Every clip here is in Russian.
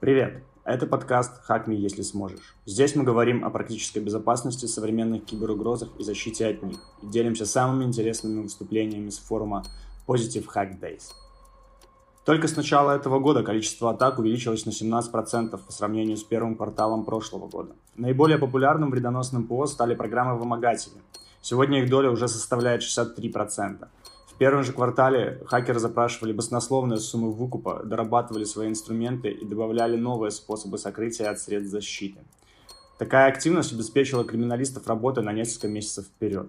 Привет! Это подкаст «Хак me, если сможешь». Здесь мы говорим о практической безопасности, современных киберугрозах и защите от них. И делимся самыми интересными выступлениями с форума Positive Hack Days. Только с начала этого года количество атак увеличилось на 17% по сравнению с первым кварталом прошлого года. Наиболее популярным вредоносным ПО стали программы-вымогатели. Сегодня их доля уже составляет 63%. В первом же квартале хакеры запрашивали баснословные суммы выкупа, дорабатывали свои инструменты и добавляли новые способы сокрытия от средств защиты. Такая активность обеспечила криминалистов работой на несколько месяцев вперед.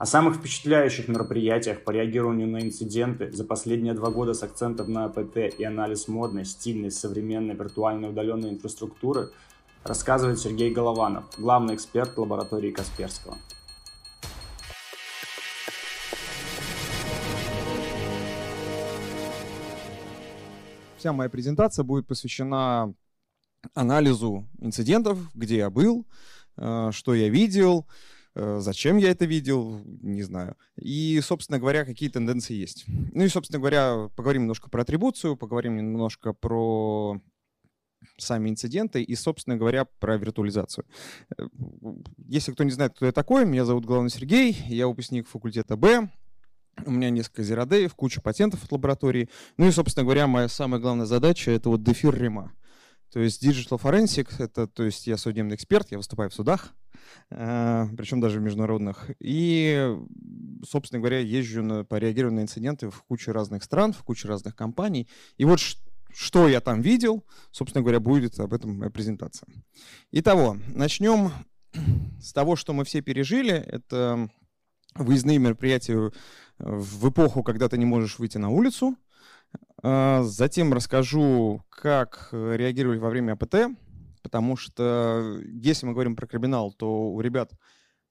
О самых впечатляющих мероприятиях по реагированию на инциденты за последние два года с акцентом на АПТ и анализ модной, стильной, современной виртуальной удаленной инфраструктуры рассказывает Сергей Голованов, главный эксперт лаборатории Касперского. Вся моя презентация будет посвящена анализу инцидентов, где я был, э, что я видел, зачем я это видел, не знаю. И, собственно говоря, какие тенденции есть. Ну и, собственно говоря, поговорим немножко про атрибуцию, поговорим немножко про сами инциденты и, собственно говоря, про виртуализацию. Э, если кто не знает, кто я такой, меня зовут Главный Сергей, я выпускник факультета Б, у меня несколько зеродеев, куча патентов от лаборатории. Ну и, собственно говоря, моя самая главная задача — это вот дефир Рима. То есть Digital Forensic — это, то есть я судебный эксперт, я выступаю в судах, э, причем даже в международных. И, собственно говоря, езжу на, по реагированию на инциденты в кучу разных стран, в кучу разных компаний. И вот что я там видел, собственно говоря, будет об этом моя презентация. Итого, начнем с того, что мы все пережили. Это выездные мероприятия в эпоху, когда ты не можешь выйти на улицу. А, затем расскажу, как реагировали во время АПТ, потому что если мы говорим про криминал, то у ребят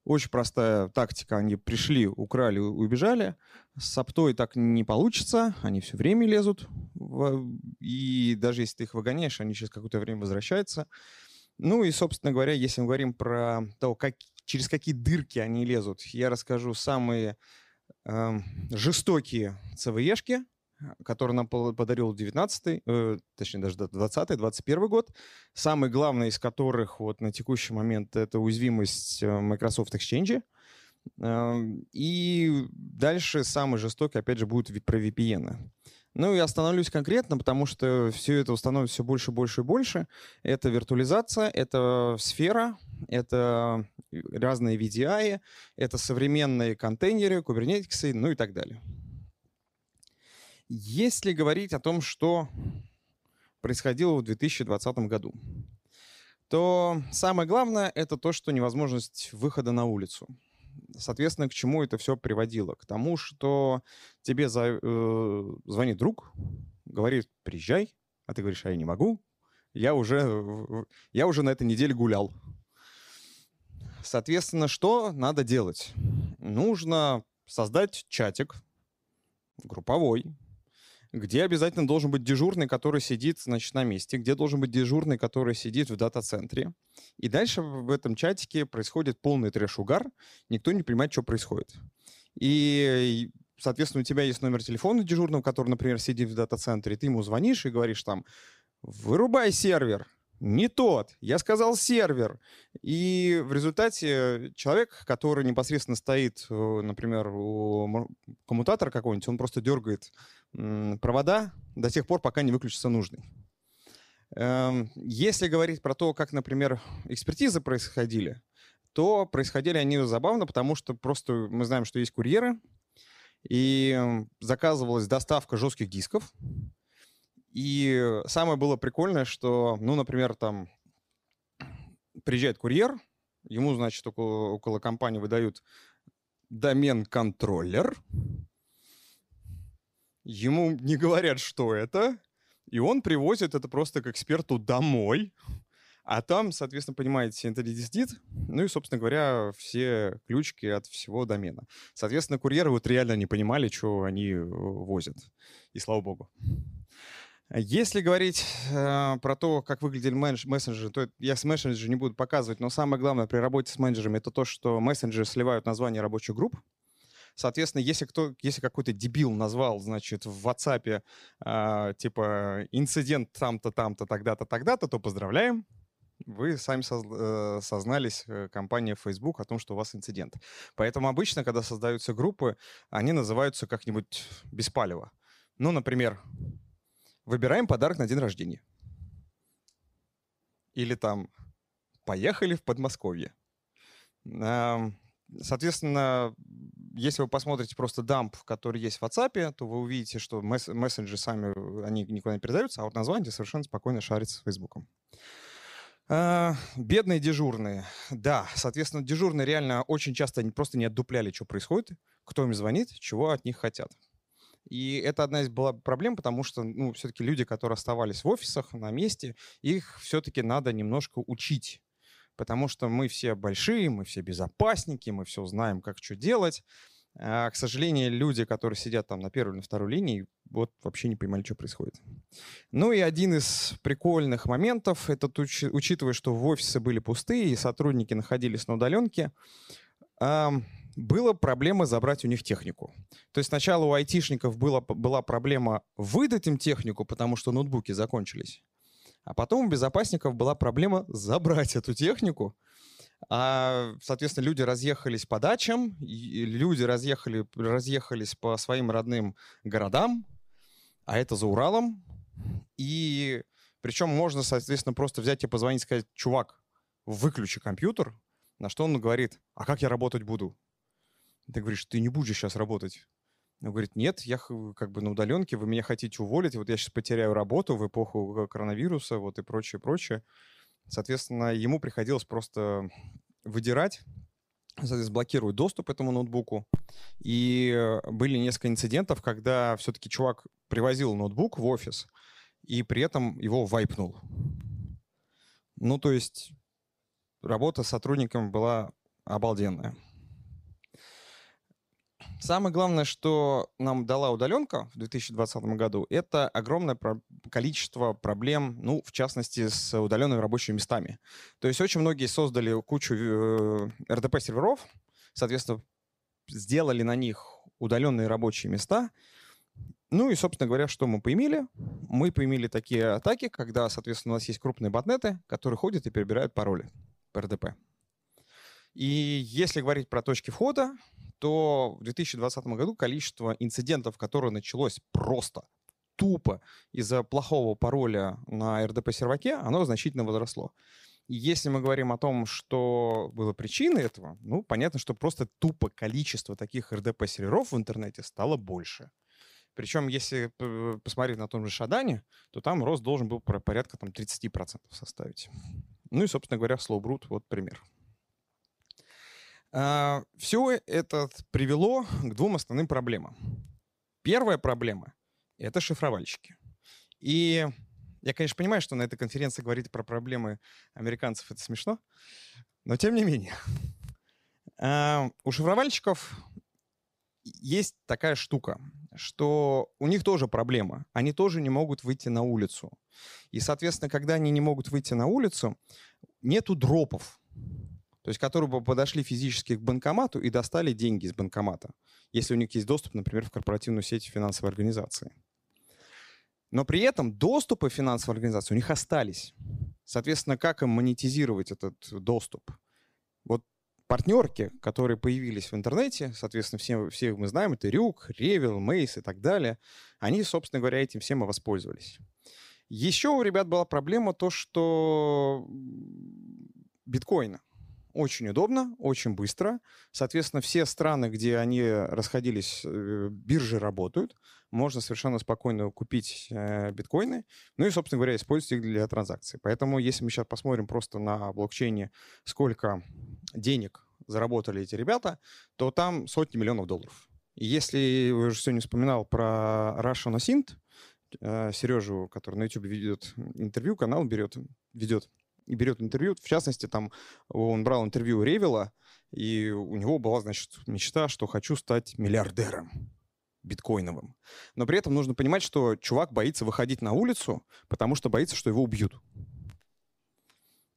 очень простая тактика. Они пришли, украли, убежали. С аптой так не получится. Они все время лезут. И даже если ты их выгоняешь, они через какое-то время возвращаются. Ну и, собственно говоря, если мы говорим про то, как, через какие дырки они лезут, я расскажу самые э, жестокие ЦВЕшки, которые нам подарил 19 э, точнее даже 20-21 год. Самый главный из которых вот на текущий момент это уязвимость э, Microsoft Exchange. Э, и дальше самый жестокий, опять же, будет про VPN. Ну и остановлюсь конкретно, потому что все это становится все больше, больше и больше. Это виртуализация, это сфера, это разные VDI, это современные контейнеры, кубернетиксы, ну и так далее. Если говорить о том, что происходило в 2020 году, то самое главное — это то, что невозможность выхода на улицу. Соответственно, к чему это все приводило? К тому, что тебе за, э, звонит друг, говорит, приезжай, а ты говоришь, а я не могу, я уже, я уже на этой неделе гулял. Соответственно, что надо делать? Нужно создать чатик групповой, где обязательно должен быть дежурный, который сидит, значит, на месте, где должен быть дежурный, который сидит в дата-центре. И дальше в этом чатике происходит полный трэш-угар, никто не понимает, что происходит. И, соответственно, у тебя есть номер телефона дежурного, который, например, сидит в дата-центре, ты ему звонишь и говоришь там, вырубай сервер, не тот. Я сказал сервер. И в результате человек, который непосредственно стоит, э, например, у коммутатора какого-нибудь, он просто дергает провода до тех пор, пока не выключится нужный. Эм, если говорить про то, как, например, экспертизы происходили, то происходили они забавно, потому что просто мы знаем, что есть курьеры, и заказывалась доставка жестких дисков, и самое было прикольное, что, ну, например, там приезжает курьер, ему, значит, около, около компании выдают домен-контроллер, ему не говорят, что это, и он привозит это просто к эксперту домой, а там, соответственно, понимаете, IntelliDisDit, ну и, собственно говоря, все ключики от всего домена. Соответственно, курьеры вот реально не понимали, что они э, возят. И слава богу. Если говорить э, про то, как выглядели мессенджеры, то я с мессенджерами не буду показывать, но самое главное при работе с менеджерами это то, что мессенджеры сливают название рабочих групп. Соответственно, если, кто, если какой-то дебил назвал, значит, в WhatsApp э, типа инцидент там-то, там-то, тогда-то, тогда-то, то поздравляем. Вы сами э, сознались, э, компания Facebook, о том, что у вас инцидент. Поэтому обычно, когда создаются группы, они называются как-нибудь беспалево. Ну, например, выбираем подарок на день рождения. Или там поехали в Подмосковье. Соответственно, если вы посмотрите просто дамп, который есть в WhatsApp, то вы увидите, что мессенджеры сами, они никуда не передаются, а вот название совершенно спокойно шарится с Фейсбуком. А, бедные дежурные. Да, соответственно, дежурные реально очень часто просто не отдупляли, что происходит, кто им звонит, чего от них хотят. И это одна из была проблем, потому что, ну, все-таки люди, которые оставались в офисах на месте, их все-таки надо немножко учить. Потому что мы все большие, мы все безопасники, мы все знаем, как что делать. А, к сожалению, люди, которые сидят там на первой или на второй линии, вот вообще не понимали, что происходит. Ну и один из прикольных моментов, это учитывая, что в офисы были пустые и сотрудники находились на удаленке, была проблема забрать у них технику. То есть сначала у айтишников была, была проблема выдать им технику, потому что ноутбуки закончились. А потом у безопасников была проблема забрать эту технику. А, соответственно, люди разъехались по дачам, люди разъехали, разъехались по своим родным городам, а это за Уралом. И причем можно, соответственно, просто взять и позвонить и сказать, чувак, выключи компьютер, на что он говорит, а как я работать буду? Ты говоришь, ты не будешь сейчас работать. Он говорит, нет, я как бы на удаленке, вы меня хотите уволить, вот я сейчас потеряю работу в эпоху коронавируса, вот и прочее, прочее. Соответственно, ему приходилось просто выдирать, соответственно, блокировать доступ этому ноутбуку. И были несколько инцидентов, когда все-таки чувак привозил ноутбук в офис, и при этом его вайпнул. Ну, то есть работа с сотрудником была обалденная. Самое главное, что нам дала удаленка в 2020 году, это огромное про- количество проблем, ну, в частности, с удаленными рабочими местами. То есть очень многие создали кучу э, RDP-серверов, соответственно, сделали на них удаленные рабочие места. Ну и, собственно говоря, что мы поимели? Мы поимели такие атаки, когда, соответственно, у нас есть крупные ботнеты, которые ходят и перебирают пароли по RDP. И если говорить про точки входа, то в 2020 году количество инцидентов, которое началось просто тупо из-за плохого пароля на RDP-серваке, оно значительно возросло. И если мы говорим о том, что было причиной этого, ну, понятно, что просто тупо количество таких RDP-серверов в интернете стало больше. Причем, если посмотреть на том же Шадане, то там рост должен был порядка там, 30% составить. Ну и, собственно говоря, Slowbrute вот пример. А, Все это привело к двум основным проблемам. Первая проблема — это шифровальщики. И я, конечно, понимаю, что на этой конференции говорить про проблемы американцев — это смешно, но тем не менее. А, у шифровальщиков есть такая штука, что у них тоже проблема. Они тоже не могут выйти на улицу. И, соответственно, когда они не могут выйти на улицу, нету дропов то есть которые бы подошли физически к банкомату и достали деньги из банкомата, если у них есть доступ, например, в корпоративную сеть финансовой организации. Но при этом доступы финансовой организации у них остались. Соответственно, как им монетизировать этот доступ? Вот партнерки, которые появились в интернете, соответственно, все, все мы знаем, это Рюк, Ревел, Мейс и так далее, они, собственно говоря, этим всем и воспользовались. Еще у ребят была проблема то, что биткоина очень удобно, очень быстро. Соответственно, все страны, где они расходились, э, биржи работают. Можно совершенно спокойно купить э, биткоины. Ну и, собственно говоря, использовать их для транзакций. Поэтому, если мы сейчас посмотрим просто на блокчейне, сколько денег заработали эти ребята, то там сотни миллионов долларов. И если, я уже сегодня вспоминал про Russian Asint, э, Сережу, который на YouTube ведет интервью, канал берет, ведет, и берет интервью. В частности, там он брал интервью Ревела, и у него была, значит, мечта, что хочу стать миллиардером. биткоиновым. Но при этом нужно понимать, что чувак боится выходить на улицу, потому что боится, что его убьют.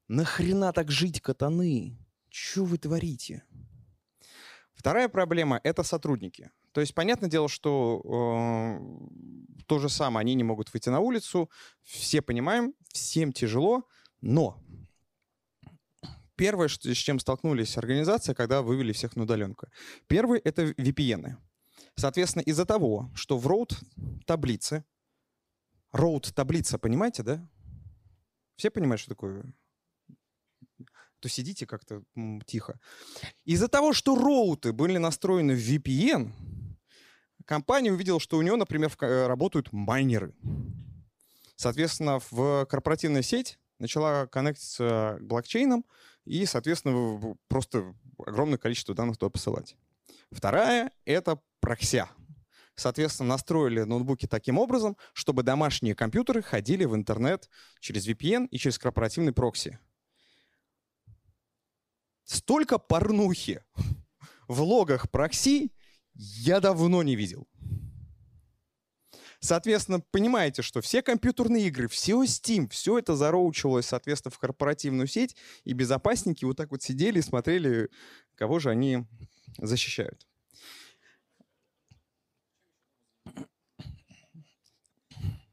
Нахрена так жить, катаны? Что вы творите? Вторая проблема — это сотрудники. То есть, понятное дело, что э, то же самое, они не могут выйти на улицу, все понимаем, всем тяжело, но первое, с чем столкнулись организации, когда вывели всех на удаленку. Первый — это VPN. Соответственно, из-за того, что в road таблице, road таблица, понимаете, да? Все понимают, что такое? То сидите как-то тихо. Из-за того, что роуты были настроены в VPN, компания увидела, что у нее, например, э, работают майнеры. Соответственно, в корпоративная сеть начала коннектиться к блокчейнам и, соответственно, просто огромное количество данных туда посылать. Вторая — это прокся. Соответственно, настроили ноутбуки таким образом, чтобы домашние компьютеры ходили в интернет через VPN и через корпоративный прокси. Столько порнухи в логах прокси я давно не видел. Соответственно, понимаете, что все компьютерные игры, все Steam, все это зароучивалось, соответственно, в корпоративную сеть, и безопасники вот так вот сидели и смотрели, кого же они защищают.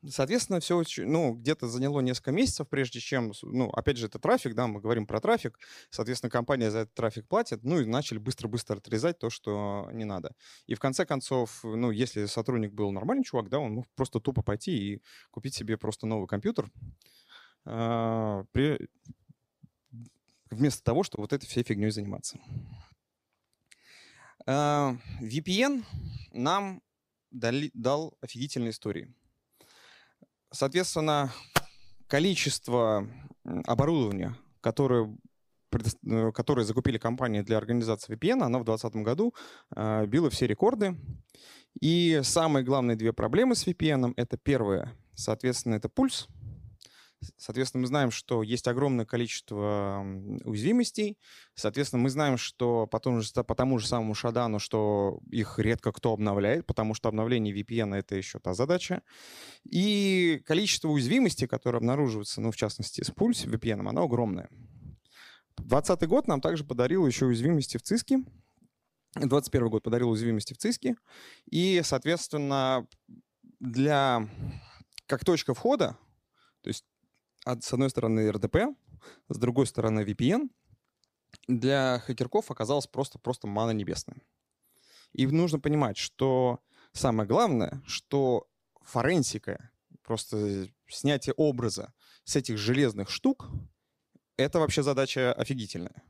Соответственно, все ну, где-то заняло несколько месяцев, прежде чем, ну, опять же, это трафик, да, мы говорим про трафик, соответственно, компания за этот трафик платит, ну, и начали быстро-быстро отрезать то, что не надо. И в конце концов, ну, если сотрудник был нормальный чувак, да, он мог просто тупо пойти и купить себе просто новый компьютер, э, при... вместо того, чтобы вот этой всей фигней заниматься. Э, VPN нам дали, дал офигительные истории. Соответственно, количество оборудования, которое э, которые закупили компании для организации VPN, она в 2020 году э, била все рекорды. И самые главные две проблемы с VPN — это первое, соответственно, это пульс — Соответственно, мы знаем, что есть огромное количество уязвимостей. Соответственно, мы знаем, что по тому же, по тому же самому Шадану, что их редко кто обновляет, потому что обновление VPN — это еще та задача. И количество уязвимостей, которые обнаруживаются, ну, в частности, с Pulse VPN, оно огромное. 2020 год нам также подарил еще уязвимости в ЦИСКе. 21 год подарил уязвимости в ЦИСКе. И, соответственно, для как точка входа, то есть с одной стороны РДП, с другой стороны VPN, для хакерков оказалось просто, просто мана небесная. И нужно понимать, что самое главное, что форенсика, просто снятие образа с этих железных штук, это вообще задача офигительная.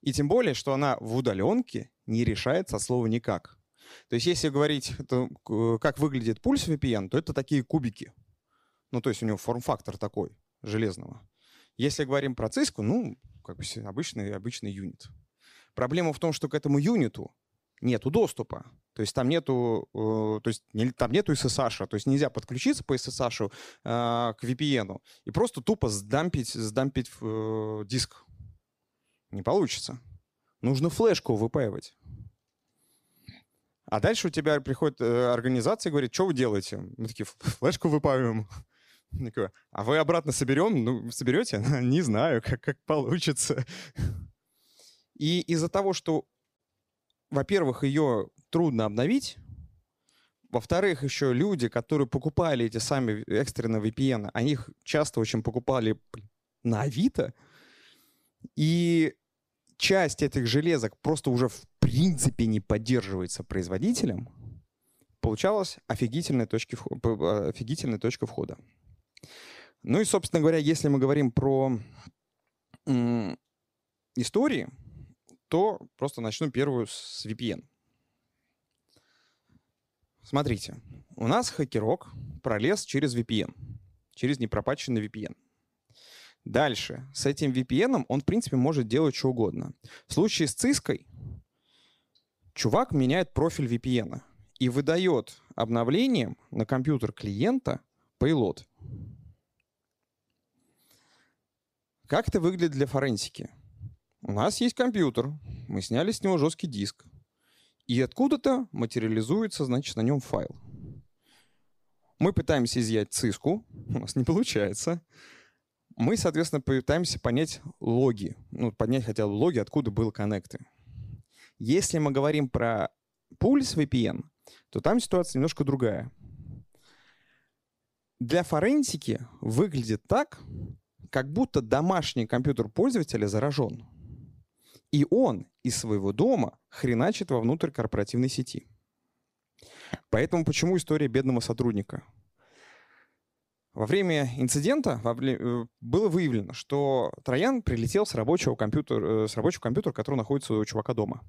И тем более, что она в удаленке не решается от слова никак. То есть если говорить, то, как выглядит пульс VPN, то это такие кубики. Ну, то есть у него форм-фактор такой железного. Если говорим про циску, ну, как бы обычный, обычный юнит. Проблема в том, что к этому юниту нету доступа. То есть там нету, э, то есть не, там нету SSH, то есть нельзя подключиться по SSH э, к VPN и просто тупо сдампить, сдампить э, диск. Не получится. Нужно флешку выпаивать. А дальше у тебя приходит э, организация и говорит, что вы делаете? Мы такие, флешку выпаиваем. Такой, а вы обратно соберем? Ну, соберете? Не знаю, как, как получится. И из-за того, что, во-первых, ее трудно обновить, во-вторых, еще люди, которые покупали эти сами экстренные VPN, они их часто очень покупали на Авито, и часть этих железок просто уже в принципе не поддерживается производителем, получалась офигительная, точки, офигительная точка входа. Ну и, собственно говоря, если мы говорим про истории, то просто начну первую с VPN. Смотрите, у нас хакерок пролез через VPN, через непропаченный VPN. Дальше, с этим VPN он, в принципе, может делать что угодно. В случае с циской чувак меняет профиль VPN и выдает обновлением на компьютер клиента payload. Как это выглядит для форенсики? У нас есть компьютер, мы сняли с него жесткий диск. И откуда-то материализуется, значит, на нем файл. Мы пытаемся изъять циску, у нас не получается. Мы, соответственно, пытаемся понять логи, ну, поднять хотя бы логи, откуда был коннекты. Если мы говорим про Pulse VPN, то там ситуация немножко другая. Для форенсики выглядит так, как будто домашний компьютер пользователя заражен. И он из своего дома хреначит вовнутрь корпоративной сети. Поэтому почему история бедного сотрудника? Во время инцидента э, было выявлено, что Троян прилетел с рабочего компьютера, э, с рабочего компьютера, который находится у чувака дома.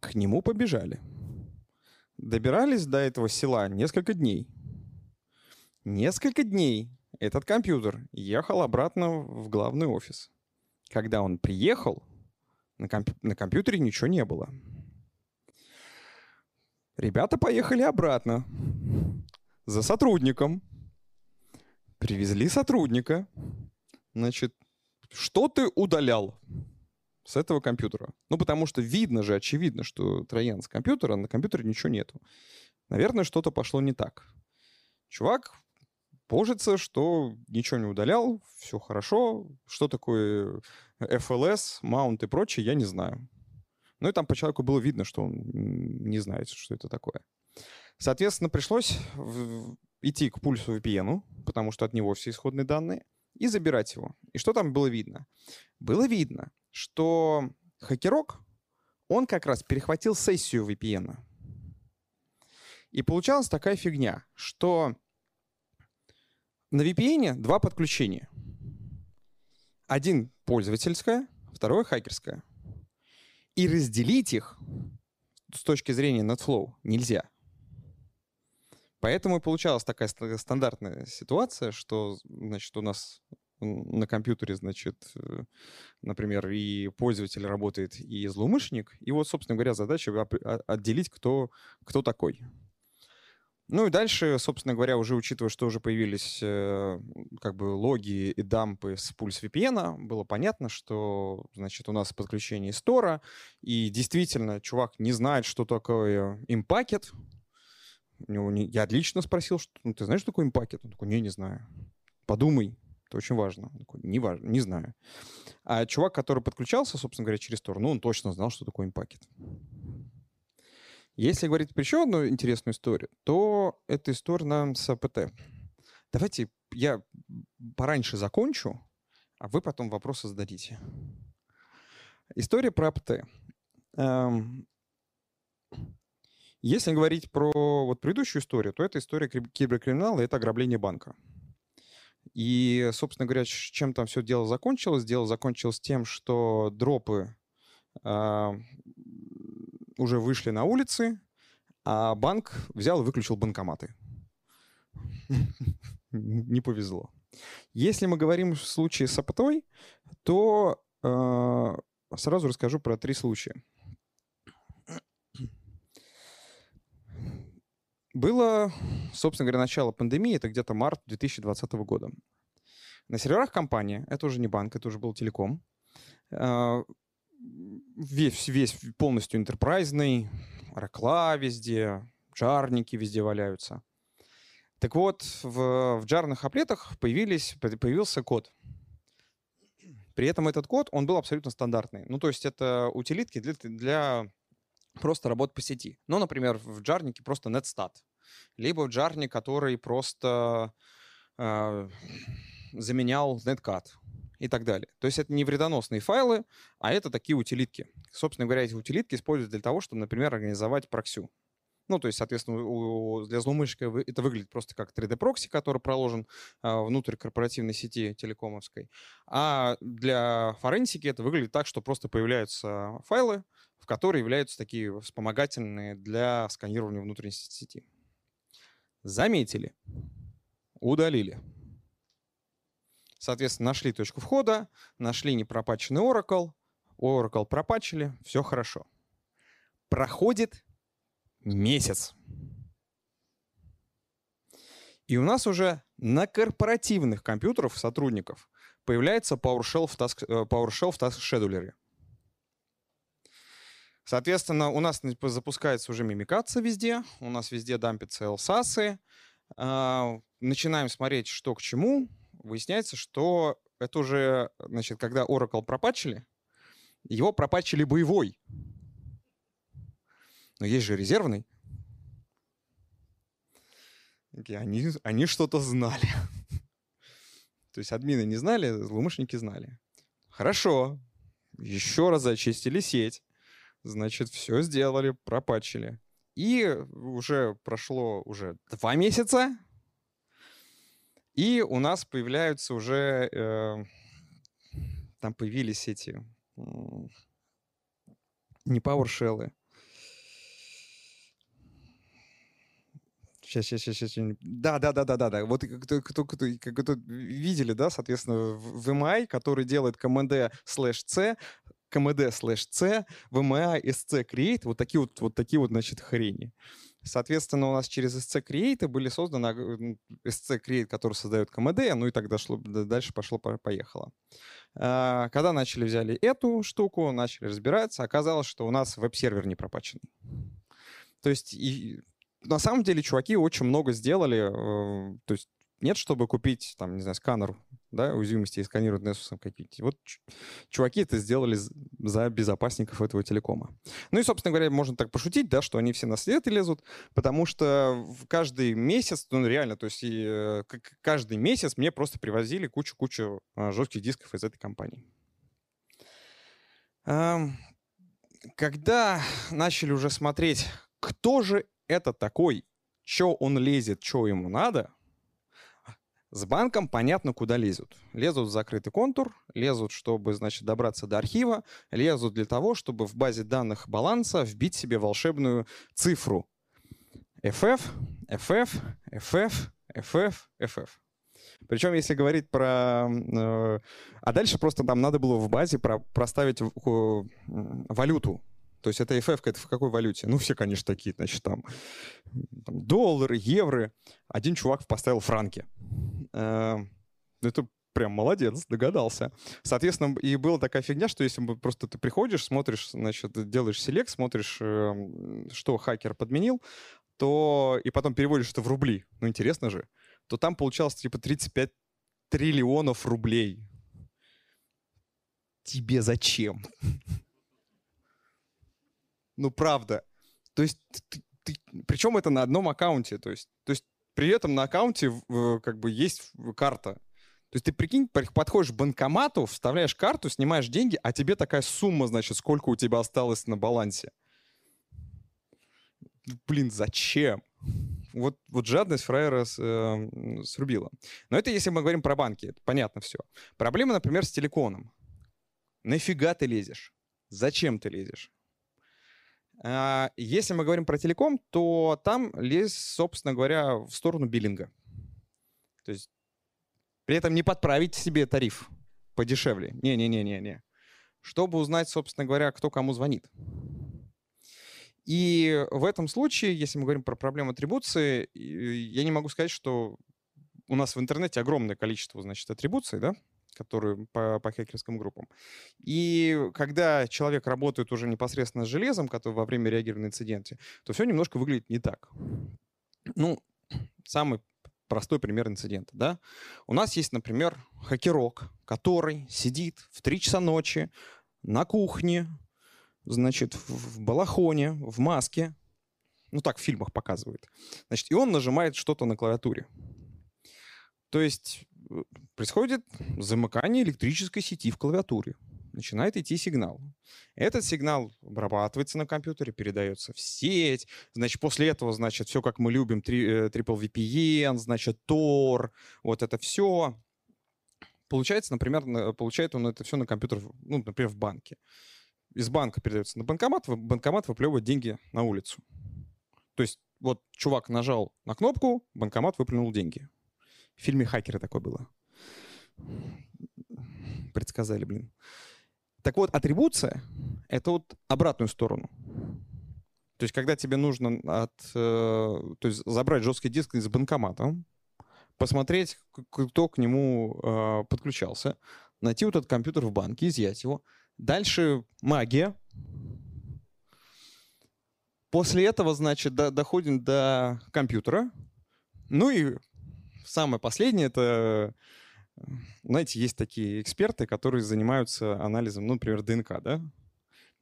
К нему побежали. Добирались до этого села несколько дней. Несколько дней этот компьютер ехал обратно в главный офис. Когда он приехал, на, комп на компьютере ничего не было. Ребята поехали обратно за сотрудником. Привезли сотрудника. Значит, что ты удалял с этого компьютера? Ну, потому что видно же, очевидно, что троян с компьютера, на компьютере ничего нету. Наверное, что-то пошло не так. Чувак божится, что ничего не удалял, все хорошо. Что такое FLS, маунт и прочее, я не знаю. Ну и там по человеку было видно, что он не знает, что это такое. Соответственно, пришлось идти к пульсу VPN, потому что от него все исходные данные, и забирать его. И что там было видно? Было видно, что хакерок, он как раз перехватил сессию VPN. И получалась такая фигня, что на VPN два подключения. Один пользовательское, второе хакерское. И разделить их с точки зрения NetFlow нельзя. Поэтому и получалась такая стандартная ситуация, что, значит, у нас на компьютере, значит, э, например, и пользователь работает, и злоумышленник. И вот, собственно говоря, задача отделить, кто, кто такой. Ну и дальше, собственно говоря, уже учитывая, что уже появились э, как бы логи и дампы с пульс VPN, было понятно, что, значит, у нас подключение стора, и действительно, чувак не знает, что такое импакет. Я лично спросил, что ну, ты знаешь, что такое импакет? Он такой, не, не знаю. Подумай, это очень важно. Он такой, не важно, не знаю. А чувак, который подключался, собственно говоря, через Tor, ну, он точно знал, что такое импакет. Если говорить про еще одну интересную историю, то это история на с АПТ. Давайте я пораньше закончу, а вы потом вопросы зададите. История про АПТ. Эм, если говорить про вот предыдущую историю, то это история киберкриминала, это ограбление банка. И, собственно говоря, чем там все дело закончилось? Дело закончилось тем, что дропы э, уже вышли на улицы, а банк взял и выключил банкоматы. Не повезло. Если мы говорим в случае с Аптой, то э, сразу расскажу про три случая. Было, собственно говоря, начало пандемии, это где-то март 2020 года. На серверах компании, это уже не банк, это уже был телеком, а, весь, весь полностью интерпрайзный, ракла везде, джарники везде валяются. Так вот, в, в джарных аплетах появились, появился код. При этом этот код, он был абсолютно стандартный. Ну, то есть это утилитки для, для просто работ по сети. Ну, например, в джарнике просто netstat. Либо в джарне, который просто э, заменял netcat и так далее. То есть это не вредоносные файлы, а это такие утилитки. Собственно говоря, эти утилитки используются для того, чтобы, например, организовать проксю. Ну, то есть, соответственно, для злоумышленника это выглядит просто как 3D-прокси, который проложен а, внутрь корпоративной сети телекомовской. А для форенсики это выглядит так, что просто появляются файлы, в которые являются такие вспомогательные для сканирования внутренней сети. Заметили, удалили. Соответственно, нашли точку входа, нашли непропаченный Oracle, Oracle пропачили, все хорошо. Проходит месяц. И у нас уже на корпоративных компьютерах сотрудников появляется PowerShell в Task, э, PowerShell в Task Scheduler. Соответственно, у нас запускается уже мимикация везде, у нас везде дампятся LSAS. А, начинаем смотреть, что к чему. Выясняется, что это уже, значит, когда Oracle пропатчили, его пропатчили боевой. Но есть же резервный. Они, они что-то знали. То есть админы не знали, злоумышленники знали. Хорошо. Еще раз зачистили сеть. Значит, все сделали, пропатчили. И уже прошло уже два месяца, и у нас появляются уже, э, там появились эти, э, не PowerShell, Сейчас, сейчас, сейчас, сейчас. Да, да, да, да, да, да. Вот кто, кто, кто, кто видели, да, соответственно, VMI, который делает command slash c, command slash c, VMI sc create, вот такие вот, вот такие вот, значит, хрени. Соответственно, у нас через SC Create были созданы SC Create, который создает КМД, ну и тогда шло, дальше пошло-поехало. А, когда начали взяли эту штуку, начали разбираться, оказалось, что у нас веб-сервер не пропаченный. То есть и, на самом деле чуваки очень много сделали. Э, то есть нет, чтобы купить, там, не знаю, сканер да, уязвимости и сканировать Nessus какие-то. Вот чуваки это сделали за безопасников этого телекома. Ну и, собственно говоря, можно так пошутить, да, что они все на след лезут, потому что каждый месяц, ну реально, то есть и, э, каждый месяц мне просто привозили кучу-кучу а, жестких дисков из этой компании. Когда начали уже смотреть, кто же это такой, что он лезет, что ему надо, с банком понятно, куда лезут. Лезут в закрытый контур, лезут, чтобы, значит, добраться до архива, лезут для того, чтобы в базе данных баланса вбить себе волшебную цифру. FF, FF, FF, FF, FF. Причем, если говорить про... Э, а дальше просто там надо было в базе про, проставить валюту то есть это FF это в какой валюте? Ну, все, конечно, такие, значит, там, там доллары, евро. Один чувак поставил франки. Э, это прям молодец, догадался. Соответственно, и была такая фигня, что если просто ты приходишь, смотришь, значит, делаешь селект, смотришь, эм, что хакер подменил, то и потом переводишь это в рубли, ну интересно же, то там получалось типа 35 триллионов рублей. Тебе зачем? Ну, правда. То есть, ты, ты, причем это на одном аккаунте. То есть, то есть при этом на аккаунте как бы есть карта. То есть ты прикинь, подходишь к банкомату, вставляешь карту, снимаешь деньги, а тебе такая сумма, значит, сколько у тебя осталось на балансе. Блин, зачем? Вот, вот жадность фраера с, э, срубила. Но это если мы говорим про банки, понятно все. Проблема, например, с телеконом. Нафига ты лезешь? Зачем ты лезешь? А, если мы говорим про телеком, то там лезть, собственно говоря, в сторону биллинга. То есть при этом не подправить себе тариф подешевле. Не-не-не-не-не. Чтобы узнать, собственно говоря, кто кому звонит. И в этом случае, если мы говорим про проблему атрибуции, я не могу сказать, что у нас в интернете огромное количество, значит, атрибуций, да, которые по, по хакерским группам. И когда человек работает уже непосредственно с железом, который во время реагирования на инциденте, то все немножко выглядит не так. Ну, самый простой пример инцидента, да. У нас есть, например, хакерок, который сидит в 3 часа ночи на кухне, значит, в балахоне, в маске, ну так в фильмах показывают, значит, и он нажимает что-то на клавиатуре. То есть э, происходит замыкание электрической сети в клавиатуре. Начинает идти сигнал. Этот сигнал обрабатывается на компьютере, передается в сеть. Значит, после этого, значит, все, как мы любим, э, Triple VPN, значит, Tor, вот это все. Получается, например, получает он это все на компьютер, ну, например, в банке. Из банка передается на банкомат, банкомат выплевывает деньги на улицу. То есть вот чувак нажал на кнопку, банкомат выплюнул деньги. В фильме «Хакеры» такое было. Предсказали, блин. Так вот, атрибуция — это вот обратную сторону. То есть, когда тебе нужно от, э, то есть забрать жесткий диск из банкомата, посмотреть, кто к нему э, подключался, найти вот этот компьютер в банке, изъять его. Дальше магия. После этого, значит, до, доходим до компьютера. Ну и самое последнее, это, знаете, есть такие эксперты, которые занимаются анализом, ну, например, ДНК, да?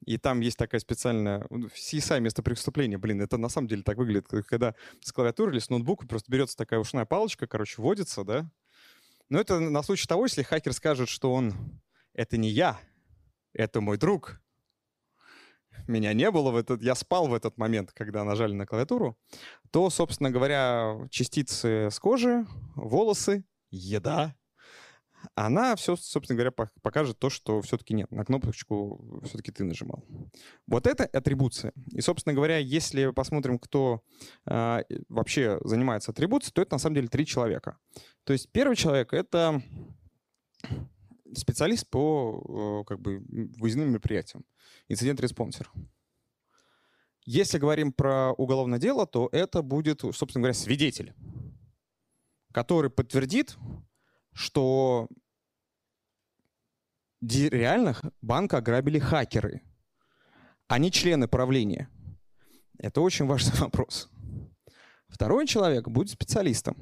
И там есть такая специальная... CSI место преступления, блин, это на самом деле так выглядит, когда с клавиатуры или с ноутбука просто берется такая ушная палочка, короче, вводится, да? Но это на случай того, если хакер скажет, что он... Это не я, это мой друг, меня не было в этот, я спал в этот момент, когда нажали на клавиатуру, то, собственно говоря, частицы с кожи, волосы, еда, она все, собственно говоря, покажет то, что все-таки нет. На кнопочку все-таки ты нажимал. Вот это атрибуция. И, собственно говоря, если посмотрим, кто э, вообще занимается атрибуцией, то это на самом деле три человека. То есть первый человек — это специалист по как бы выездным мероприятиям, инцидент-респонсер. Если говорим про уголовное дело, то это будет, собственно говоря, свидетель, который подтвердит, что реально банк ограбили хакеры, а не члены правления. Это очень важный вопрос. Второй человек будет специалистом.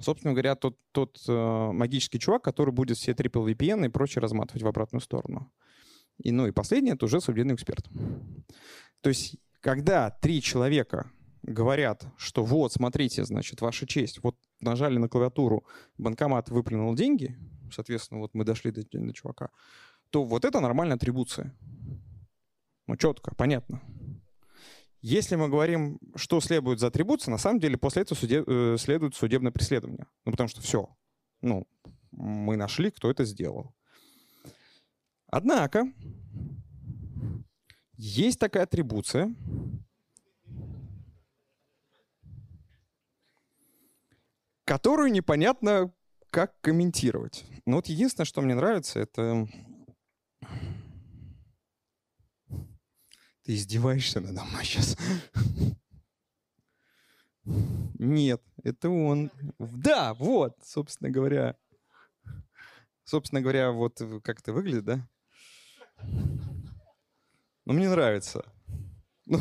Собственно говоря, тот, тот э, магический чувак, который будет все triple VPN и прочее разматывать в обратную сторону. И, ну и последний — это уже судебный эксперт. То есть, когда три человека говорят, что вот, смотрите, значит, ваша честь, вот нажали на клавиатуру, банкомат выплюнул деньги, соответственно, вот мы дошли до, до чувака, то вот это нормальная атрибуция. Ну, четко, понятно. Если мы говорим, что следует за атрибуция, на самом деле после этого суде, э, следует судебное преследование. Ну, потому что все. Ну, мы нашли, кто это сделал. Однако, есть такая атрибуция, которую непонятно, как комментировать. Но вот единственное, что мне нравится, это Ты издеваешься надо мной сейчас? Нет, это он. Да, вот, собственно говоря. Собственно говоря, вот как это выглядит, да? Ну, мне нравится. Ну,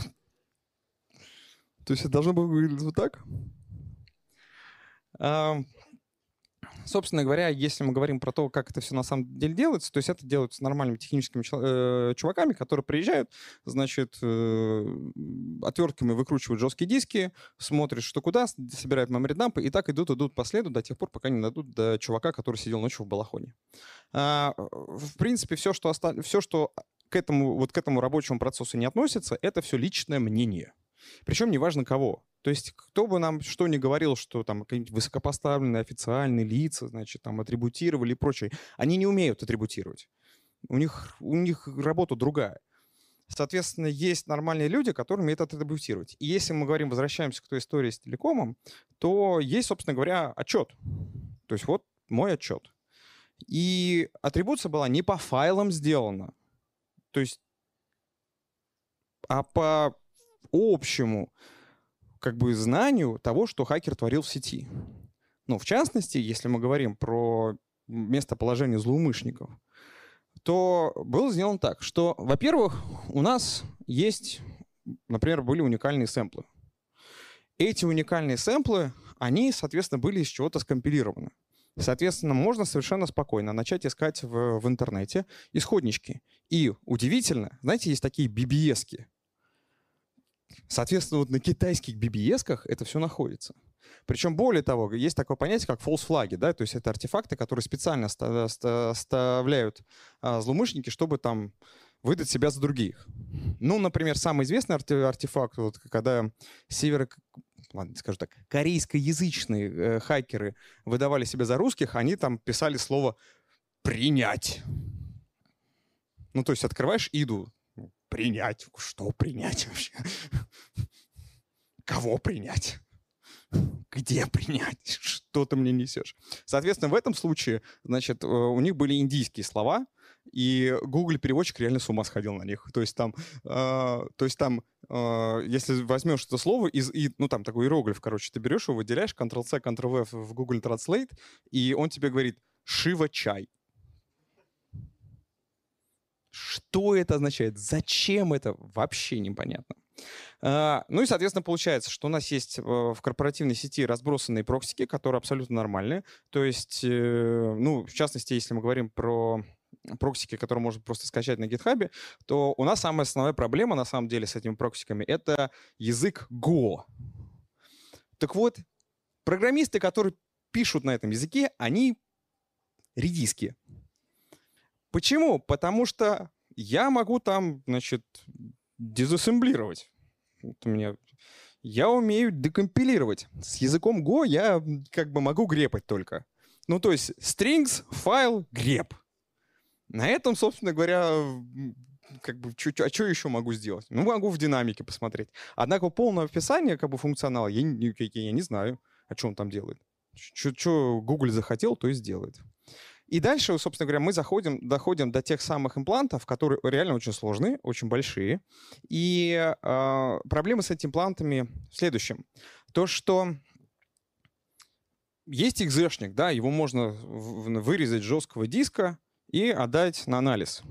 то есть это должно было выглядеть вот так? А, собственно говоря, если мы говорим про то, как это все на самом деле делается, то есть это делается нормальными техническими э, чуваками, которые приезжают, значит, э, отвертками выкручивают жесткие диски, смотрят, что куда, собирают мемори-дампы, и так идут, идут по следу до тех пор, пока не дадут до чувака, который сидел ночью в балахоне. А, в принципе, все, что, оста... все, что к этому, вот к этому рабочему процессу не относится, это все личное мнение. Причем неважно кого. То есть кто бы нам что ни говорил, что там какие-нибудь высокопоставленные официальные лица, значит, там атрибутировали и прочее, они не умеют атрибутировать. У них, у них работа другая. Соответственно, есть нормальные люди, которые умеют атрибутировать. И если мы говорим, возвращаемся к той истории с телекомом, то есть, собственно говоря, отчет. То есть вот мой отчет. И атрибуция была не по файлам сделана, то есть, а по общему как бы знанию того, что хакер творил в сети. Ну, в частности, если мы говорим про местоположение злоумышленников, то было сделано так, что, во-первых, у нас есть, например, были уникальные сэмплы. Эти уникальные сэмплы, они, соответственно, были из чего-то скомпилированы. Соответственно, можно совершенно спокойно начать искать в, в интернете исходнички. И удивительно, знаете, есть такие BBS-ки, Соответственно, вот на китайских BBS-ках это все находится. Причем, более того, есть такое понятие, как false флаги, да, то есть это артефакты, которые специально оставляют а, злоумышленники, чтобы там выдать себя за других. Ну, например, самый известный артефакт, вот, когда северо ладно, скажу так, корейскоязычные э, хакеры выдавали себя за русских, они там писали слово «принять». Ну, то есть открываешь иду, Принять? Что принять вообще? Кого принять? Где принять? Что ты мне несешь? Соответственно, в этом случае, значит, э, у них были индийские слова, и Google переводчик реально с ума сходил на них. То есть там, э, то есть там, э, если возьмешь это слово из, и, ну там такой иероглиф, короче, ты берешь его, выделяешь Ctrl-C, Ctrl-V в Google Translate, и он тебе говорит «Шива чай». Что это означает? Зачем это? Вообще непонятно. А, ну и, соответственно, получается, что у нас есть э, в корпоративной сети разбросанные проксики, которые абсолютно нормальные. То есть, э, ну, в частности, если мы говорим про проксики, которые можно просто скачать на GitHub, то у нас самая основная проблема, на самом деле, с этими проксиками — это язык Go. Так вот, программисты, которые пишут на этом языке, они редиски. Почему? Потому что я могу там, значит, дезассемблировать. Вот у меня я умею декомпилировать. С языком Go я как бы могу грепать только. Ну, то есть strings, файл, греб. На этом, собственно говоря, как бы, чё, а что еще могу сделать? Ну, могу в динамике посмотреть. Однако полное описание как бы функционала я, я, я не знаю, о чем он там делает. Что Google захотел, то и сделает. И дальше, собственно говоря, мы заходим, доходим до тех самых имплантов, которые реально очень сложные, очень большие. И э, проблема с этими имплантами в следующем. То, что есть экзешник, да, его можно вырезать с жесткого диска и отдать на анализ.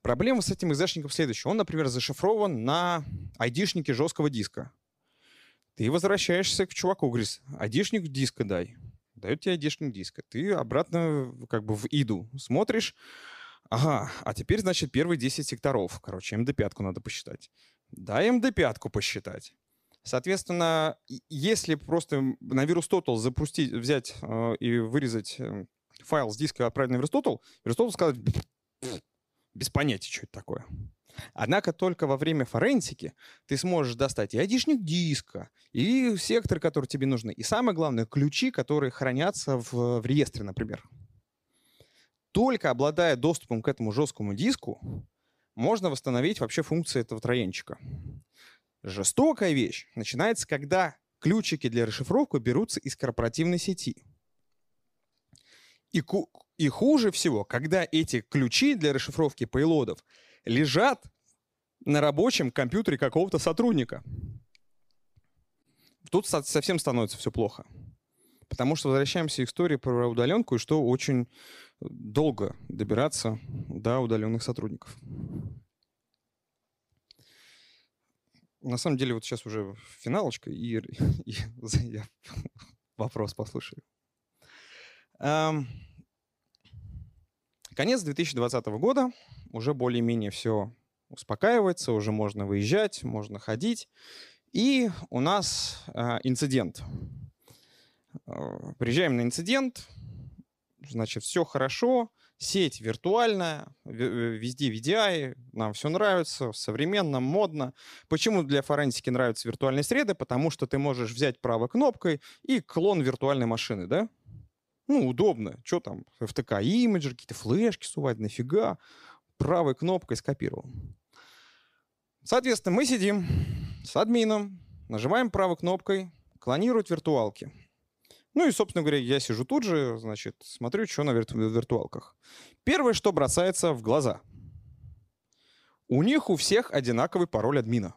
Проблема с этим экзешником следующая. Он, например, зашифрован на айдишнике жесткого диска. Ты возвращаешься к чуваку, говоришь, айдишник диска дай дает тебе айдишник диска. Ты обратно как бы в иду смотришь, ага, а теперь, значит, первые 10 секторов. Короче, МД-5 надо посчитать. Дай МД-5 посчитать. Соответственно, если просто на VirusTotal запустить, взять э, и вырезать э, файл с диска и отправить на VirusTotal, VirusTotal скажет, без понятия, что это такое. Однако только во время форенсики ты сможешь достать и айдишник диска, и сектор, который тебе нужны, и самое главное, ключи, которые хранятся в, в реестре, например. Только обладая доступом к этому жесткому диску, можно восстановить вообще функции этого троенчика. Жестокая вещь начинается, когда ключики для расшифровки берутся из корпоративной сети. И, и хуже всего, когда эти ключи для расшифровки пейлодов лежат на рабочем компьютере какого-то сотрудника. Тут совсем становится все плохо. Потому что возвращаемся к истории про удаленку, и что очень долго добираться до удаленных сотрудников. На самом деле, вот сейчас уже финалочка, и, и я вопрос послушаю. Конец 2020 года, уже более-менее все успокаивается, уже можно выезжать, можно ходить. И у нас э, инцидент. Э, приезжаем на инцидент, значит, все хорошо, сеть виртуальная, везде VDI, нам все нравится, современно, модно. Почему для форенсики нравятся виртуальные среды? Потому что ты можешь взять правой кнопкой и клон виртуальной машины, да? Ну, удобно. Что там, FTK имиджер, какие-то флешки сувать, нафига? Правой кнопкой скопировал. Соответственно, мы сидим с админом, нажимаем правой кнопкой «Клонировать виртуалки». Ну и, собственно говоря, я сижу тут же, значит, смотрю, что на вирту- виртуалках. Первое, что бросается в глаза. У них у всех одинаковый пароль админа.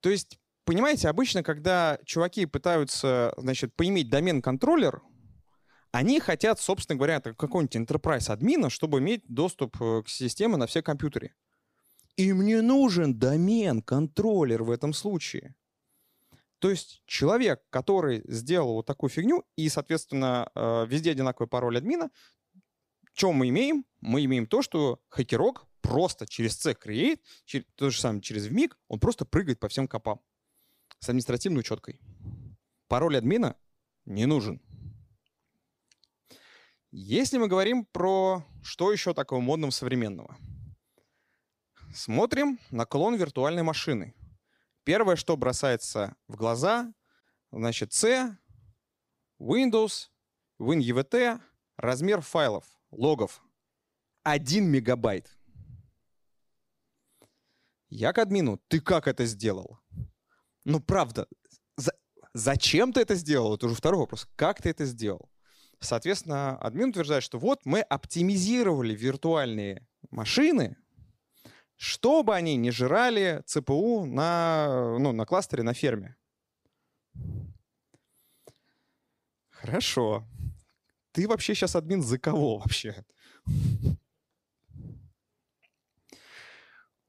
То есть понимаете, обычно, когда чуваки пытаются, значит, поиметь домен-контроллер, они хотят, собственно говоря, какой-нибудь enterprise админа, чтобы иметь доступ э, к системе на все компьютеры. Им не нужен домен-контроллер в этом случае. То есть человек, который сделал вот такую фигню, и, соответственно, э, везде одинаковый пароль админа, что мы имеем? Мы имеем то, что хакерок просто через C create, то же самое через VMIG, он просто прыгает по всем копам с административной учеткой. Пароль админа не нужен. Если мы говорим про что еще такого модного современного. Смотрим на клон виртуальной машины. Первое, что бросается в глаза, значит, C, Windows, WinEVT, размер файлов, логов 1 мегабайт. Я к админу, ты как это сделал? Ну, правда, за, зачем ты это сделал? Это уже второй вопрос. Как ты это сделал? Соответственно, админ утверждает, что вот мы оптимизировали виртуальные машины, чтобы они не жрали ЦПУ на, ну, на кластере на ферме. Хорошо. Ты вообще сейчас админ за кого вообще?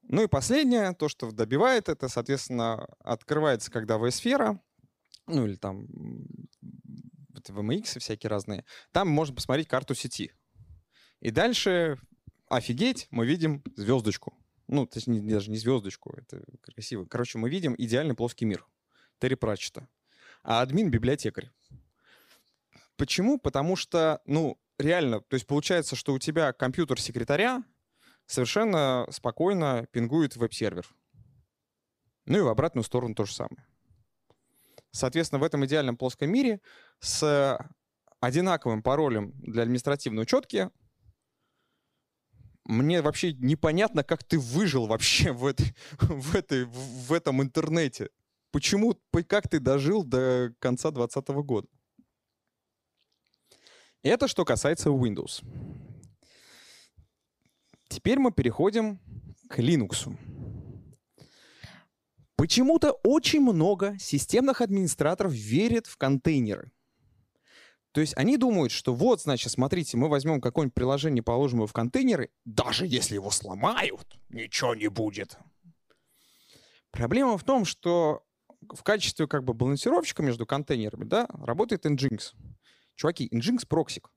Ну и последнее, то, что добивает, это, соответственно, открывается, когда VSphere, ну или там VMX всякие разные, там можно посмотреть карту сети. И дальше, офигеть, мы видим звездочку. Ну, точнее, даже не звездочку, это красиво. Короче, мы видим идеальный плоский мир. Терри Пратчета. А админ — библиотекарь. Почему? Потому что, ну, реально, то есть получается, что у тебя компьютер секретаря совершенно спокойно пингует веб-сервер. Ну и в обратную сторону то же самое. Соответственно, в этом идеальном плоском мире с одинаковым паролем для административной учетки мне вообще непонятно, как ты выжил вообще в, этой, в, этой, в этом интернете. Почему, как ты дожил до конца 2020 года? Это что касается Windows. Теперь мы переходим к Linux. Почему-то очень много системных администраторов верят в контейнеры. То есть они думают, что вот, значит, смотрите, мы возьмем какое-нибудь приложение, положим его в контейнеры, даже если его сломают, ничего не будет. Проблема в том, что в качестве как бы балансировщика между контейнерами, да, работает Nginx. Чуваки, Nginx проксит.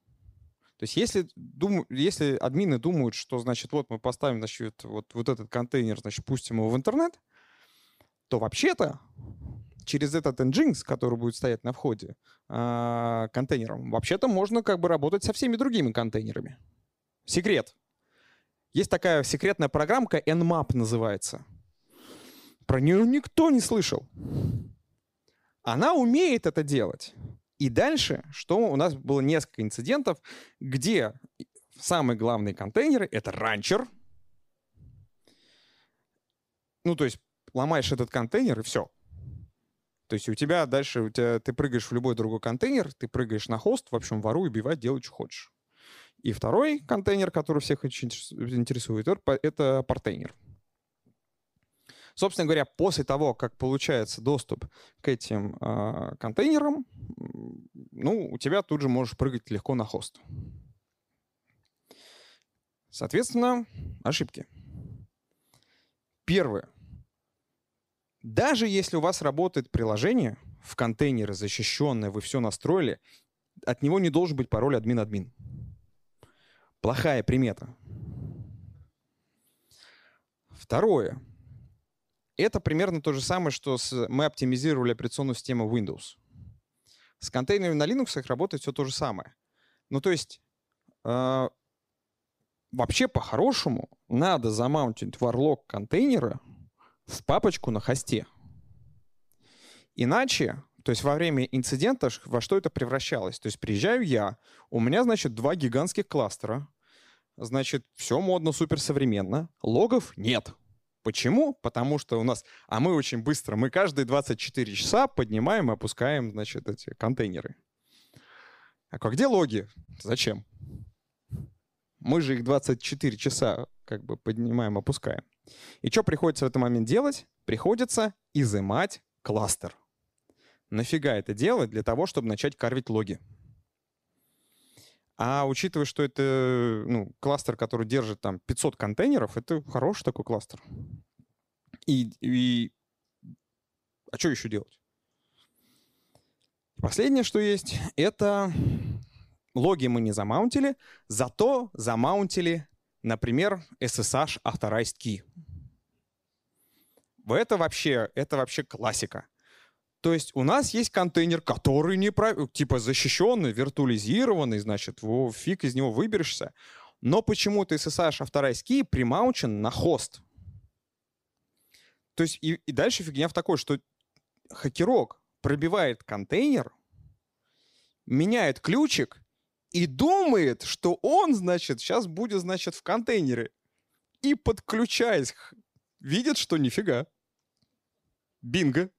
То есть если, дум, если админы думают, что, значит, вот мы поставим, значит, вот, вот этот контейнер, значит, пустим его в интернет, то вообще-то через этот Nginx, который будет стоять на входе э, контейнером, вообще-то можно как бы работать со всеми другими контейнерами. Секрет. Есть такая секретная программка, Nmap называется. Про нее никто не слышал. Она умеет это делать. И дальше, что у нас было несколько инцидентов, где самые главные контейнеры — это ранчер. Ну, то есть ломаешь этот контейнер, и все. То есть у тебя дальше, у тебя, ты прыгаешь в любой другой контейнер, ты прыгаешь на хост, в общем, воруй, убивай, делай, что хочешь. И второй контейнер, который всех интересует, это портейнер. Собственно говоря, после того, как получается доступ к этим э, контейнерам, ну, у тебя тут же можешь прыгать легко на хост. Соответственно, ошибки. Первое. Даже если у вас работает приложение в контейнере защищенное, вы все настроили, от него не должен быть пароль админ-админ. Плохая примета. Второе. Это примерно то же самое, что с, мы оптимизировали операционную систему Windows. С контейнерами на Linux работает все то же самое. Ну, то есть, э, вообще по-хорошему надо замаунтить варлок контейнера в папочку на хосте. Иначе, то есть во время инцидента во что это превращалось? То есть приезжаю я, у меня, значит, два гигантских кластера, значит, все модно, суперсовременно, логов нет. Почему? Потому что у нас... А мы очень быстро, мы каждые 24 часа поднимаем и опускаем, значит, эти контейнеры. А где логи? Зачем? Мы же их 24 часа как бы поднимаем, опускаем. И что приходится в этот момент делать? Приходится изымать кластер. Нафига это делать? Для того, чтобы начать карвить логи. А учитывая, что это ну, кластер, который держит там 500 контейнеров, это хороший такой кластер. И, и... А что еще делать? Последнее, что есть, это логи мы не замаунтили, зато замаунтили, например, SSH Authorized Key. Это вообще, это вообще классика. То есть у нас есть контейнер, который не прав... типа защищенный, виртуализированный, значит, фиг из него выберешься. Но почему-то SSH Authorized Key примаучен на хост. То есть и, и дальше фигня в такой, что хакерок пробивает контейнер, меняет ключик и думает, что он, значит, сейчас будет, значит, в контейнере. И подключаясь, видит, что нифига. Бинго.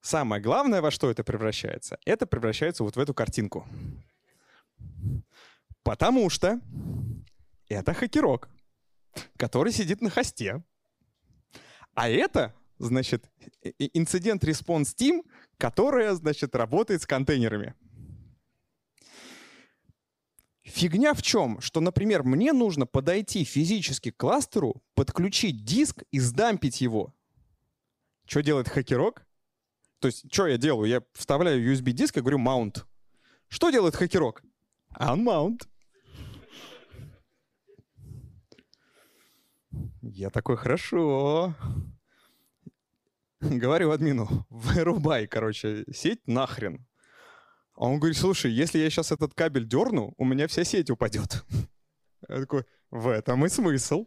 Самое главное, во что это превращается, это превращается вот в эту картинку. Потому что это хакерок, который сидит на хосте. А это, значит, инцидент Response Team, которая, значит, работает с контейнерами. Фигня в чем? Что, например, мне нужно подойти физически к кластеру, подключить диск и сдампить его. Что делает хакерок? То есть, что я делаю? Я вставляю USB-диск и говорю mount. Что делает хакерок? Unmount. Я такой, хорошо. Говорю админу, вырубай, короче, сеть нахрен. А он говорит, слушай, если я сейчас этот кабель дерну, у меня вся сеть упадет. Я такой, в этом и смысл.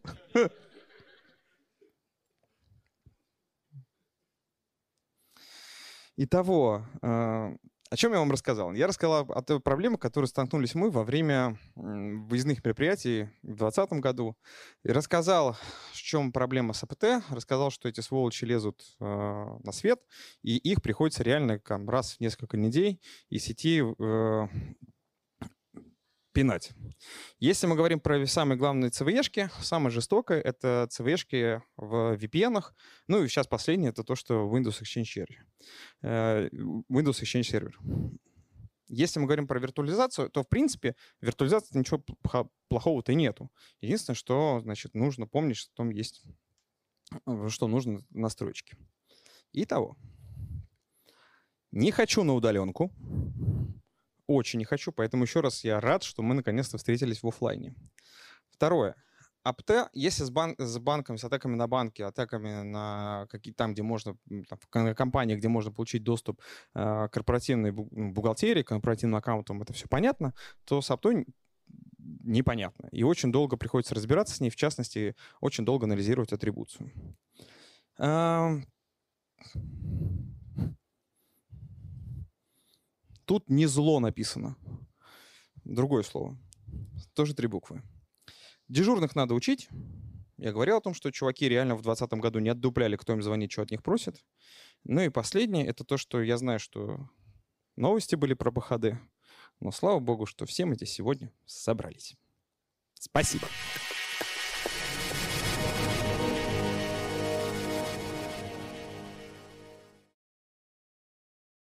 Итого, э, о чем я вам рассказал? Я рассказал о той проблеме, которой столкнулись мы во время выездных мероприятий в 2020 году. И рассказал, в чем проблема с АПТ, рассказал, что эти сволочи лезут э, на свет, и их приходится реально там, раз в несколько недель из сети э, пинать. Если мы говорим про самые главные CVE-шки, самое жестокое — это CVE-шки в VPN. Ну и сейчас последнее — это то, что Windows Exchange Server. Э, Windows Exchange Server. Если мы говорим про виртуализацию, то, в принципе, виртуализации ничего плохого-то нету. Единственное, что, значит, нужно помнить, что там есть, э, что нужно настройки. Итого. Не хочу на удаленку очень не хочу, поэтому еще раз я рад, что мы наконец-то встретились в офлайне. Второе. АПТ, если с, бан с банком, с атаками на банки, атаками на какие там, где можно, там, компании, где можно получить доступ э, корпоративной бухгалтерии, корпоративным аккаунтам, это все понятно, то с аптой непонятно. И очень долго приходится разбираться с ней, в частности, очень долго анализировать атрибуцию. Тут не зло написано. Другое слово. Тоже три буквы. Дежурных надо учить. Я говорил о том, что чуваки реально в 2020 году не отдупляли, кто им звонит, что от них просит. Ну и последнее, это то, что я знаю, что новости были про БХД. Но слава богу, что все мы здесь сегодня собрались. Спасибо.